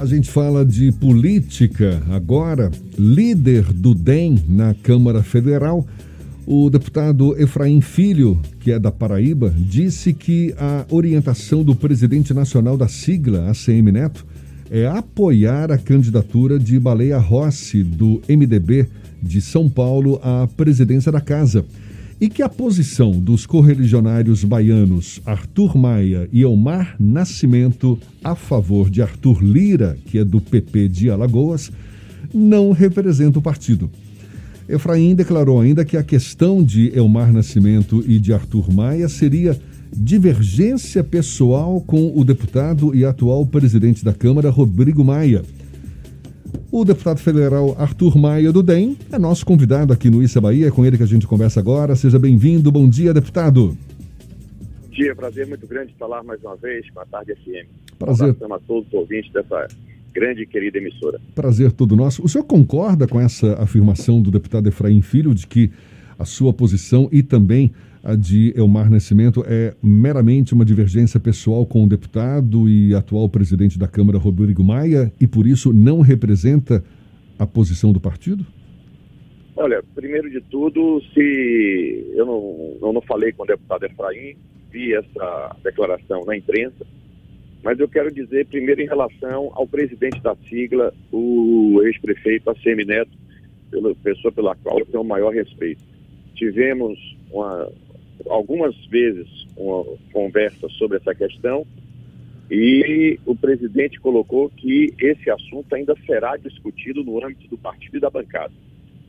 A gente fala de política agora. Líder do DEM na Câmara Federal, o deputado Efraim Filho, que é da Paraíba, disse que a orientação do presidente nacional da sigla, ACM Neto, é apoiar a candidatura de Baleia Rossi, do MDB de São Paulo, à presidência da casa e que a posição dos correligionários baianos Arthur Maia e Elmar Nascimento a favor de Arthur Lira, que é do PP de Alagoas, não representa o partido. Efraim declarou ainda que a questão de Elmar Nascimento e de Arthur Maia seria divergência pessoal com o deputado e atual presidente da Câmara, Rodrigo Maia o deputado federal Arthur Maia do DEM é nosso convidado aqui no Issa Bahia, é com ele que a gente conversa agora. Seja bem-vindo, bom dia, deputado. Bom dia, prazer muito grande falar mais uma vez com a Tarde FM. Prazer. Um a todos os ouvintes dessa grande e querida emissora. Prazer todo nosso. O senhor concorda com essa afirmação do deputado Efraim Filho de que a sua posição e também a de Elmar Nascimento é meramente uma divergência pessoal com o deputado e atual presidente da Câmara, Rodrigo Maia, e por isso não representa a posição do partido? Olha, primeiro de tudo, se eu não, eu não falei com o deputado Efraim, vi essa declaração na imprensa, mas eu quero dizer primeiro em relação ao presidente da sigla, o ex-prefeito ACM Neto, pela pessoa pela qual eu tenho o maior respeito. Tivemos uma, algumas vezes uma conversa sobre essa questão e o presidente colocou que esse assunto ainda será discutido no âmbito do partido e da bancada.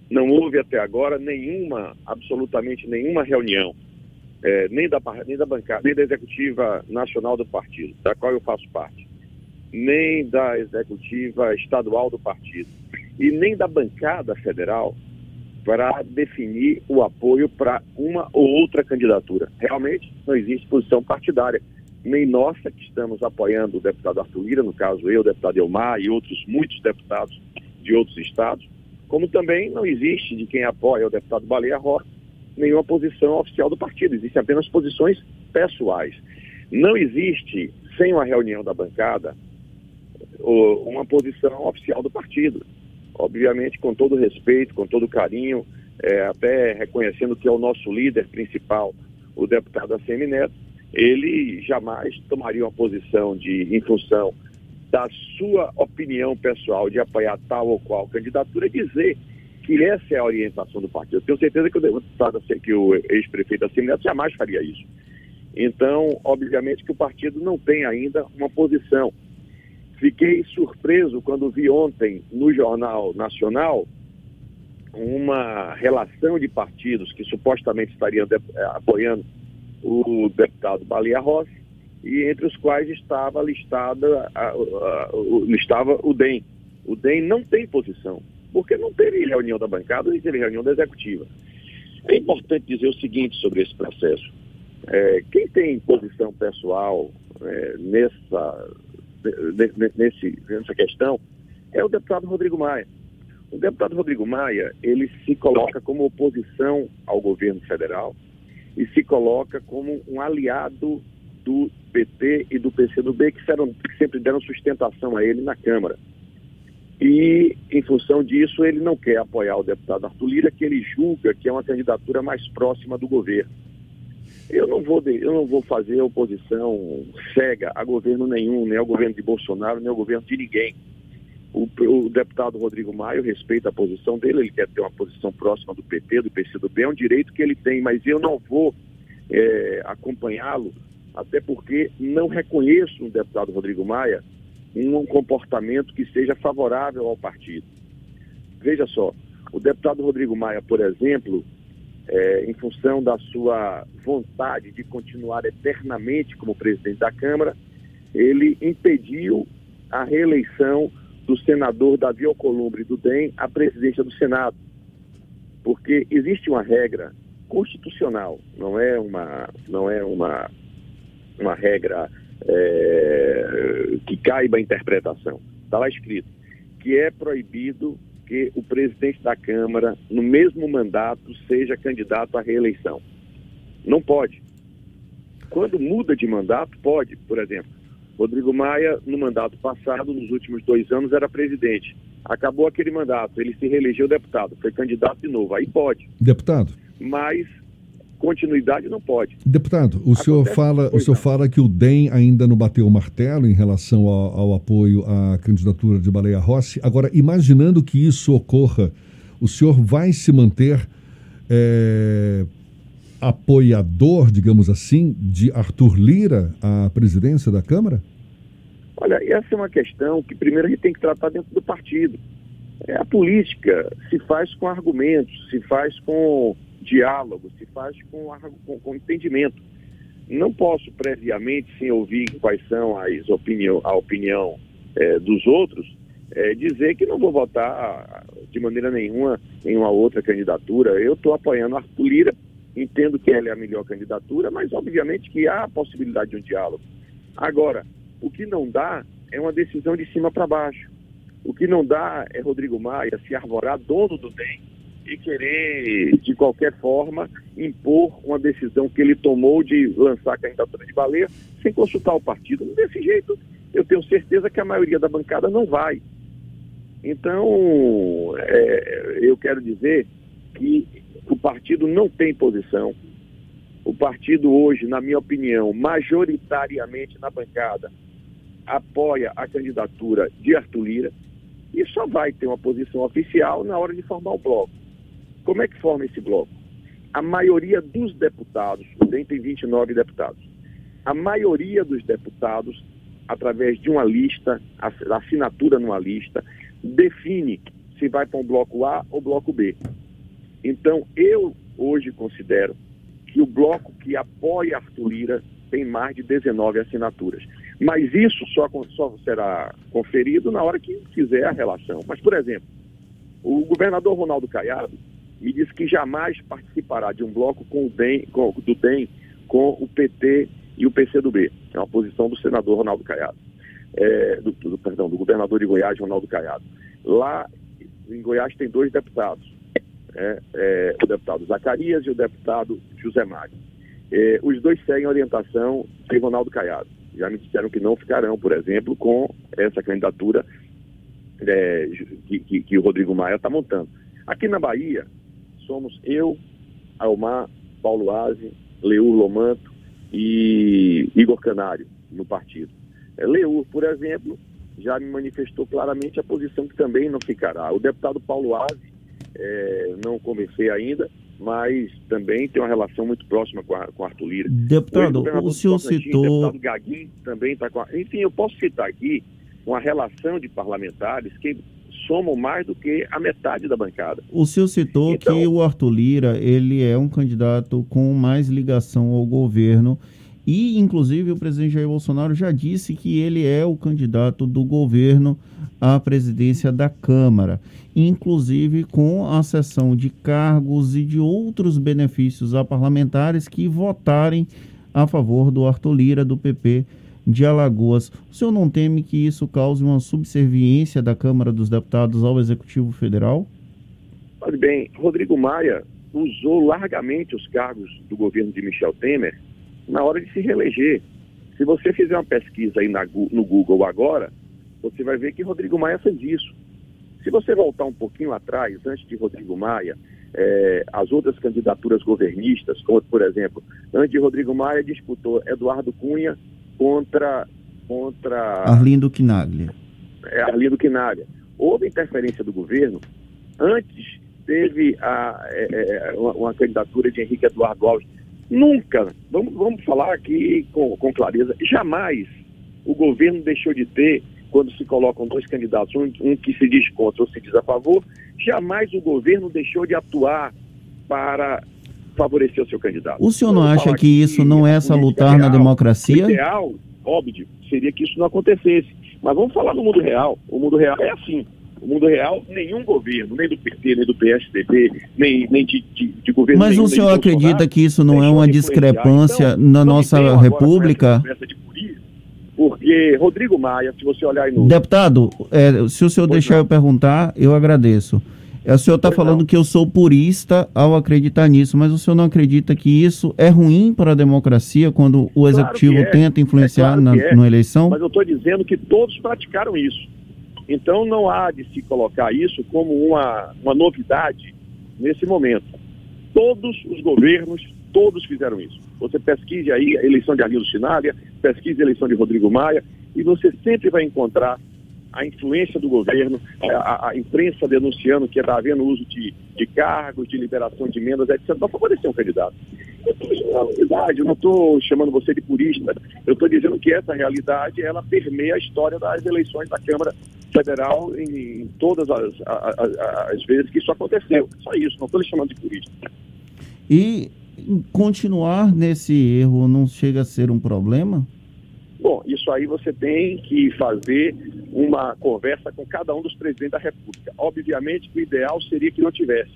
Não houve até agora nenhuma, absolutamente nenhuma reunião, é, nem, da, nem da bancada, nem da executiva nacional do partido, da qual eu faço parte, nem da executiva estadual do partido, e nem da bancada federal, para definir o apoio para uma ou outra candidatura. Realmente não existe posição partidária, nem nossa, que estamos apoiando o deputado Arthur Lira, no caso eu, o deputado Elmar e outros muitos deputados de outros estados, como também não existe de quem apoia o deputado Baleia Rocha nenhuma posição oficial do partido, existem apenas posições pessoais. Não existe, sem uma reunião da bancada, uma posição oficial do partido obviamente com todo respeito, com todo carinho, é, até reconhecendo que é o nosso líder principal, o deputado ACM Neto, ele jamais tomaria uma posição de, em função da sua opinião pessoal de apoiar tal ou qual candidatura, dizer que essa é a orientação do partido. Eu tenho certeza que o deputado, que o ex-prefeito ACM Neto jamais faria isso. Então, obviamente que o partido não tem ainda uma posição Fiquei surpreso quando vi ontem no Jornal Nacional uma relação de partidos que supostamente estariam de, eh, apoiando o deputado Baleia Rossi, e entre os quais estava listada a, a, a, estava o DEM. O DEM não tem posição, porque não teve reunião da bancada nem teve reunião da executiva. É importante dizer o seguinte sobre esse processo. É, quem tem posição pessoal é, nessa nesse, nessa questão é o deputado Rodrigo Maia. O deputado Rodrigo Maia, ele se coloca como oposição ao governo federal e se coloca como um aliado do PT e do PCdoB, que, serão, que sempre deram sustentação a ele na Câmara. E, em função disso, ele não quer apoiar o deputado Arthur Lira, que ele julga que é uma candidatura mais próxima do governo. Eu não vou, eu não vou fazer oposição cega a governo nenhum, nem ao governo de Bolsonaro, nem ao governo de ninguém. O, o, deputado Rodrigo Maio respeita a posição dele, ele quer ter uma posição próxima do PT, do PCdoB, é um direito que ele tem, mas eu não vou é, acompanhá-lo, até porque não reconheço no deputado Rodrigo Maia um comportamento que seja favorável ao partido. Veja só, o deputado Rodrigo Maia, por exemplo, é, em função da sua vontade de continuar eternamente como presidente da Câmara, ele impediu a reeleição do senador Davi Alcolumbre do DEM à presidência do Senado. Porque existe uma regra constitucional, não é uma, não é uma, uma regra é, que caiba a interpretação. Está lá escrito que é proibido que o presidente da Câmara, no mesmo mandato, seja candidato à reeleição. Não pode. Quando muda de mandato, pode. Por exemplo, Rodrigo Maia, no mandato passado, nos últimos dois anos, era presidente. Acabou aquele mandato, ele se reelegeu deputado, foi candidato de novo. Aí pode. Deputado. Mas continuidade não pode. Deputado, o Acontece senhor fala, o senhor fala que o DEM ainda não bateu o martelo em relação ao, ao, apoio à candidatura de Baleia Rossi. Agora, imaginando que isso ocorra, o senhor vai se manter é, apoiador, digamos assim, de Arthur Lira à presidência da Câmara? Olha, essa é uma questão que primeiro a gente tem que tratar dentro do partido. É, a política se faz com argumentos, se faz com diálogo, se faz com, com, com entendimento. Não posso previamente, sem ouvir quais são as opinião, a opinião é, dos outros, é, dizer que não vou votar de maneira nenhuma em uma outra candidatura. Eu estou apoiando a Lira, entendo que ela é a melhor candidatura, mas obviamente que há a possibilidade de um diálogo. Agora, o que não dá é uma decisão de cima para baixo. O que não dá é Rodrigo Maia se arvorar dono do DEM e querer, de qualquer forma, impor uma decisão que ele tomou de lançar a candidatura de baleia sem consultar o partido. Desse jeito, eu tenho certeza que a maioria da bancada não vai. Então, é, eu quero dizer que o partido não tem posição. O partido hoje, na minha opinião, majoritariamente na bancada, apoia a candidatura de Arthur Lira e só vai ter uma posição oficial na hora de formar o bloco. Como é que forma esse bloco? A maioria dos deputados, o DEM tem 29 deputados, a maioria dos deputados, através de uma lista, assinatura numa lista, define se vai para um bloco A ou bloco B. Então, eu hoje considero que o bloco que apoia Arthur Lira tem mais de 19 assinaturas. Mas isso só, só será conferido na hora que fizer a relação. Mas, por exemplo, o governador Ronaldo Caiado me disse que jamais participará de um bloco com o DEM, com, do DEM com o PT e o PCdoB. É uma posição do senador Ronaldo Caiado. É, do, do, perdão, do governador de Goiás, Ronaldo Caiado. Lá em Goiás tem dois deputados, é, é, o deputado Zacarias e o deputado José Mário. É, os dois seguem a orientação de Ronaldo Caiado. Já me disseram que não ficarão, por exemplo, com essa candidatura é, que, que, que o Rodrigo Maia está montando. Aqui na Bahia, somos eu, Almar, Paulo Aze, Leur Lomanto e Igor Canário no partido. É, Leur, por exemplo, já me manifestou claramente a posição que também não ficará. O deputado Paulo Aze, é, não conversei ainda, mas também tem uma relação muito próxima com, a, com Arthur Lira. Deputado, o, o senhor citou... O deputado Gaguin também está com a... Enfim, eu posso citar aqui uma relação de parlamentares que somam mais do que a metade da bancada. O senhor citou então, que o Arthur Lira ele é um candidato com mais ligação ao governo e, inclusive, o presidente Jair Bolsonaro já disse que ele é o candidato do governo à presidência da Câmara, inclusive com a cessão de cargos e de outros benefícios a parlamentares que votarem a favor do Arthur Lira, do PP de Alagoas. O senhor não teme que isso cause uma subserviência da Câmara dos Deputados ao Executivo Federal? Olha bem, Rodrigo Maia usou largamente os cargos do governo de Michel Temer na hora de se reeleger. Se você fizer uma pesquisa aí na, no Google agora, você vai ver que Rodrigo Maia fez isso. Se você voltar um pouquinho atrás, antes de Rodrigo Maia, é, as outras candidaturas governistas, como por exemplo, antes de Rodrigo Maia disputou Eduardo Cunha contra. contra Arlindo Quinaglia. É, Arlindo Quinaglia. Houve interferência do governo. Antes teve a, é, é, uma, uma, candidatura de Henrique Eduardo Alves. Nunca, vamos, vamos falar aqui com, com clareza, jamais o governo deixou de ter, quando se colocam dois candidatos, um, um que se diz contra ou se diz a favor, jamais o governo deixou de atuar para favorecer o seu candidato. O senhor não acha que isso não é salutar na democracia? O ideal, óbvio, seria que isso não acontecesse. Mas vamos falar do mundo real. O mundo real é assim. O mundo real, nenhum governo, nem do PT, nem do PSDB, nem, nem de, de, de governo Mas nenhum, o senhor acredita que isso não é uma discrepância então, na nossa República? Porque Rodrigo Maia, se você olhar aí no. Deputado, é, se o senhor pois deixar não. eu perguntar, eu agradeço. É, o senhor está falando não. que eu sou purista ao acreditar nisso, mas o senhor não acredita que isso é ruim para a democracia quando o claro executivo é. tenta influenciar é claro na, é. eleição? Mas eu estou dizendo que todos praticaram isso. Então não há de se colocar isso como uma, uma novidade nesse momento. Todos os governos, todos fizeram isso. Você pesquise aí a eleição de Arlindo Chinalha, pesquise a eleição de Rodrigo Maia, e você sempre vai encontrar a influência do governo, a, a imprensa denunciando que está havendo uso de, de cargos, de liberação de emendas, etc., para favorecer um candidato. Eu não estou chamando você de purista, eu estou dizendo que essa realidade ela permeia a história das eleições da Câmara Federal em, em todas as, as, as, vezes que isso aconteceu. Só isso, não estou lhe chamando de purista. E continuar nesse erro não chega a ser um problema? Bom, isso aí você tem que fazer uma conversa com cada um dos presidentes da República. Obviamente que o ideal seria que não tivesse,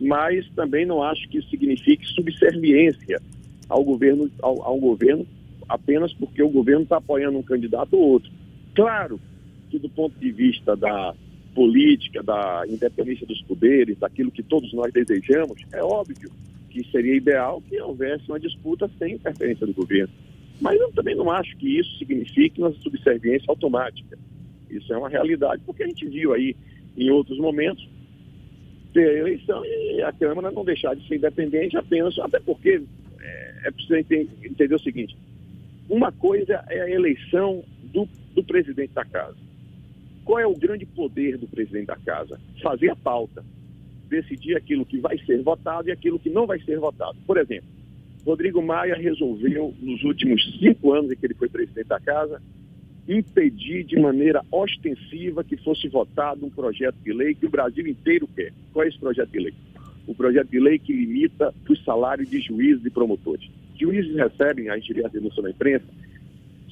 mas também não acho que isso signifique subserviência ao governo, ao, ao governo apenas porque o governo está apoiando um candidato ou outro. Claro que do ponto de vista da política, da independência dos poderes, daquilo que todos nós desejamos, é óbvio que seria ideal que houvesse uma disputa sem interferência do governo. Mas eu também não acho que isso signifique uma subserviência automática. Isso é uma realidade, porque a gente viu aí em outros momentos ter eleição e a Câmara não deixar de ser independente apenas, até porque é, é preciso entender o seguinte: uma coisa é a eleição do, do presidente da casa. Qual é o grande poder do presidente da casa? Fazer a pauta, decidir aquilo que vai ser votado e aquilo que não vai ser votado. Por exemplo, Rodrigo Maia resolveu, nos últimos cinco anos em que ele foi presidente da casa, impedir de maneira ostensiva que fosse votado um projeto de lei que o Brasil inteiro quer. Qual é esse projeto de lei? O projeto de lei que limita os salários de juízes e promotores. Juízes recebem, a gente vê a denúncia na imprensa,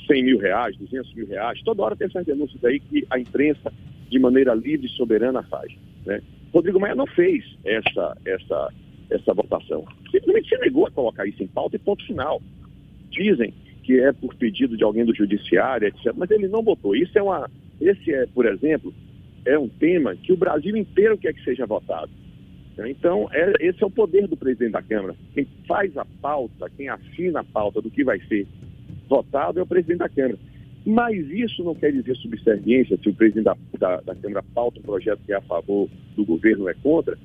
100 mil reais, 200 mil reais. Toda hora tem essas denúncias aí que a imprensa, de maneira livre e soberana, faz. Né? Rodrigo Maia não fez essa, essa essa votação. Simplesmente se negou a colocar isso em pauta e ponto final. Dizem que é por pedido de alguém do judiciário, etc. Mas ele não botou. Isso é uma. Esse é, por exemplo, é um tema que o Brasil inteiro quer que seja votado. Então, é, esse é o poder do presidente da Câmara. Quem faz a pauta, quem assina a pauta do que vai ser votado é o presidente da Câmara. Mas isso não quer dizer subserviência se o presidente da, da, da Câmara pauta um projeto que é a favor do governo ou é contra,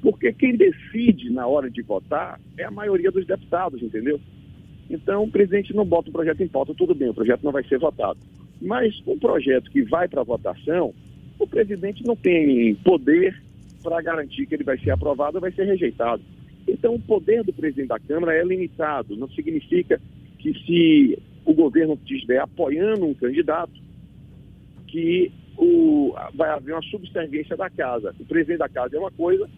porque quem decide na hora de votar é a maioria dos deputados, entendeu? Então o presidente não bota o projeto em pauta, tudo bem, o projeto não vai ser votado. Mas um projeto que vai para votação, o presidente não tem poder para garantir que ele vai ser aprovado ou vai ser rejeitado. Então o poder do presidente da Câmara é limitado, não significa que se o governo estiver apoiando um candidato, que o, vai haver uma subserviência da casa. O presidente da casa é uma coisa,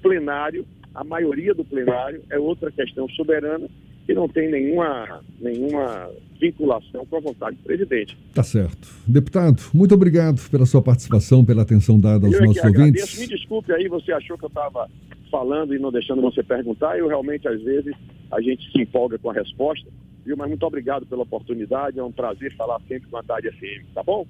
plenário, a maioria do plenário é outra questão soberana que não tem nenhuma, nenhuma vinculação com a vontade do presidente. Tá certo. Deputado, muito obrigado pela sua participação, pela atenção dada aos eu nossos ouvintes. Me desculpe aí, você achou que eu estava falando e não deixando você perguntar. Eu realmente, às vezes, a gente se empolga com a resposta. Viu? Mas muito obrigado pela oportunidade. É um prazer falar sempre com a Tarde FM, tá bom?